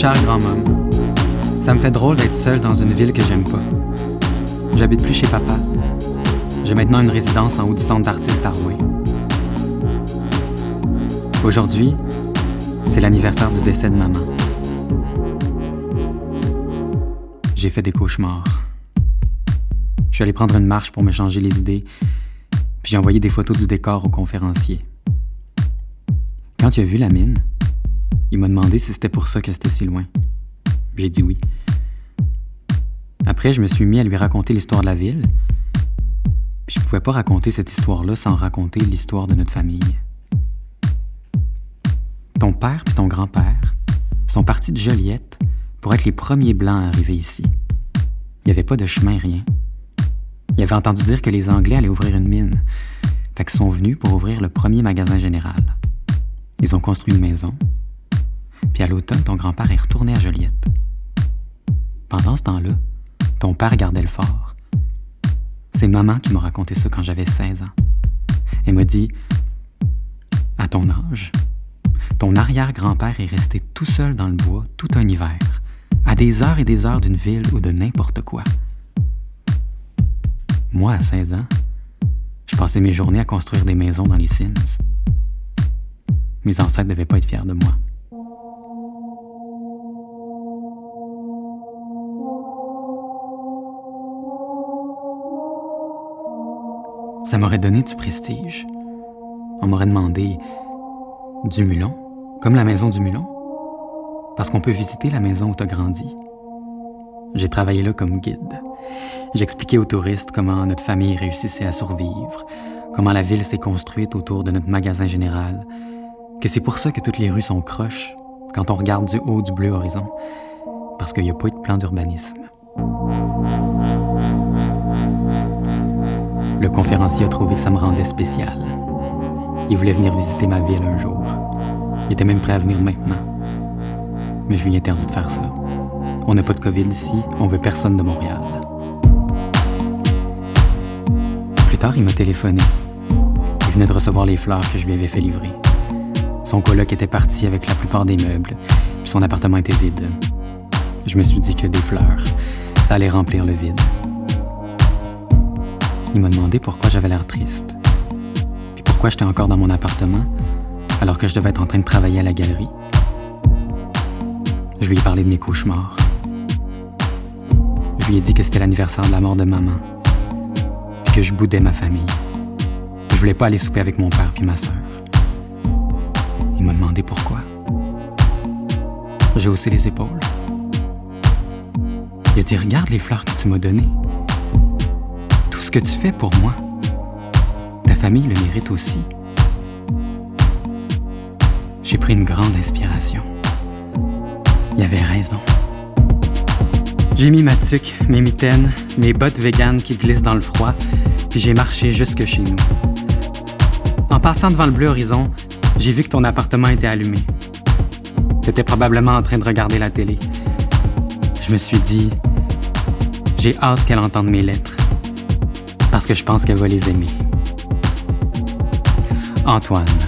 Cher grand homme, ça me fait drôle d'être seul dans une ville que j'aime pas. J'habite plus chez papa. J'ai maintenant une résidence en haut du centre d'artistes à Rouen. Aujourd'hui, c'est l'anniversaire du décès de maman. J'ai fait des cauchemars. Je suis allé prendre une marche pour me changer les idées, puis j'ai envoyé des photos du décor au conférencier. Quand tu as vu la mine, il m'a demandé si c'était pour ça que c'était si loin. J'ai dit oui. Après, je me suis mis à lui raconter l'histoire de la ville. Puis je pouvais pas raconter cette histoire-là sans raconter l'histoire de notre famille. Ton père et ton grand-père sont partis de Joliette pour être les premiers blancs à arriver ici. Il n'y avait pas de chemin, rien. Ils avaient entendu dire que les Anglais allaient ouvrir une mine. Fait sont venus pour ouvrir le premier magasin général. Ils ont construit une maison, puis à l'automne, ton grand-père est retourné à Joliette. Pendant ce temps-là, ton père gardait le fort. C'est maman qui m'a raconté ça quand j'avais 16 ans. Elle m'a dit À ton âge, ton arrière-grand-père est resté tout seul dans le bois tout un hiver, à des heures et des heures d'une ville ou de n'importe quoi. Moi, à 16 ans, je passais mes journées à construire des maisons dans les Sims. Mes ancêtres ne devaient pas être fiers de moi. Ça m'aurait donné du prestige. On m'aurait demandé du mulon, comme la maison du mulon, parce qu'on peut visiter la maison où tu as grandi. J'ai travaillé là comme guide. J'expliquais aux touristes comment notre famille réussissait à survivre, comment la ville s'est construite autour de notre magasin général, que c'est pour ça que toutes les rues sont croches quand on regarde du haut du bleu horizon, parce qu'il n'y a pas eu de plan d'urbanisme. Le conférencier a trouvé que ça me rendait spécial. Il voulait venir visiter ma ville un jour. Il était même prêt à venir maintenant. Mais je lui ai interdit de faire ça. On n'a pas de COVID ici, on veut personne de Montréal. Plus tard, il m'a téléphoné. Il venait de recevoir les fleurs que je lui avais fait livrer. Son coloc était parti avec la plupart des meubles, puis son appartement était vide. Je me suis dit que des fleurs, ça allait remplir le vide. Il m'a demandé pourquoi j'avais l'air triste. Puis pourquoi j'étais encore dans mon appartement alors que je devais être en train de travailler à la galerie. Je lui ai parlé de mes cauchemars. Je lui ai dit que c'était l'anniversaire de la mort de maman. Puis que je boudais ma famille. Je voulais pas aller souper avec mon père puis ma sœur. Il m'a demandé pourquoi. J'ai haussé les épaules. Il a dit Regarde les fleurs que tu m'as données ce que tu fais pour moi, ta famille le mérite aussi. J'ai pris une grande inspiration. Il avait raison. J'ai mis ma tuque, mes mitaines, mes bottes véganes qui glissent dans le froid, puis j'ai marché jusque chez nous. En passant devant le bleu horizon, j'ai vu que ton appartement était allumé. Tu étais probablement en train de regarder la télé. Je me suis dit, j'ai hâte qu'elle entende mes lettres que je pense qu'elle va les aimer. Antoine.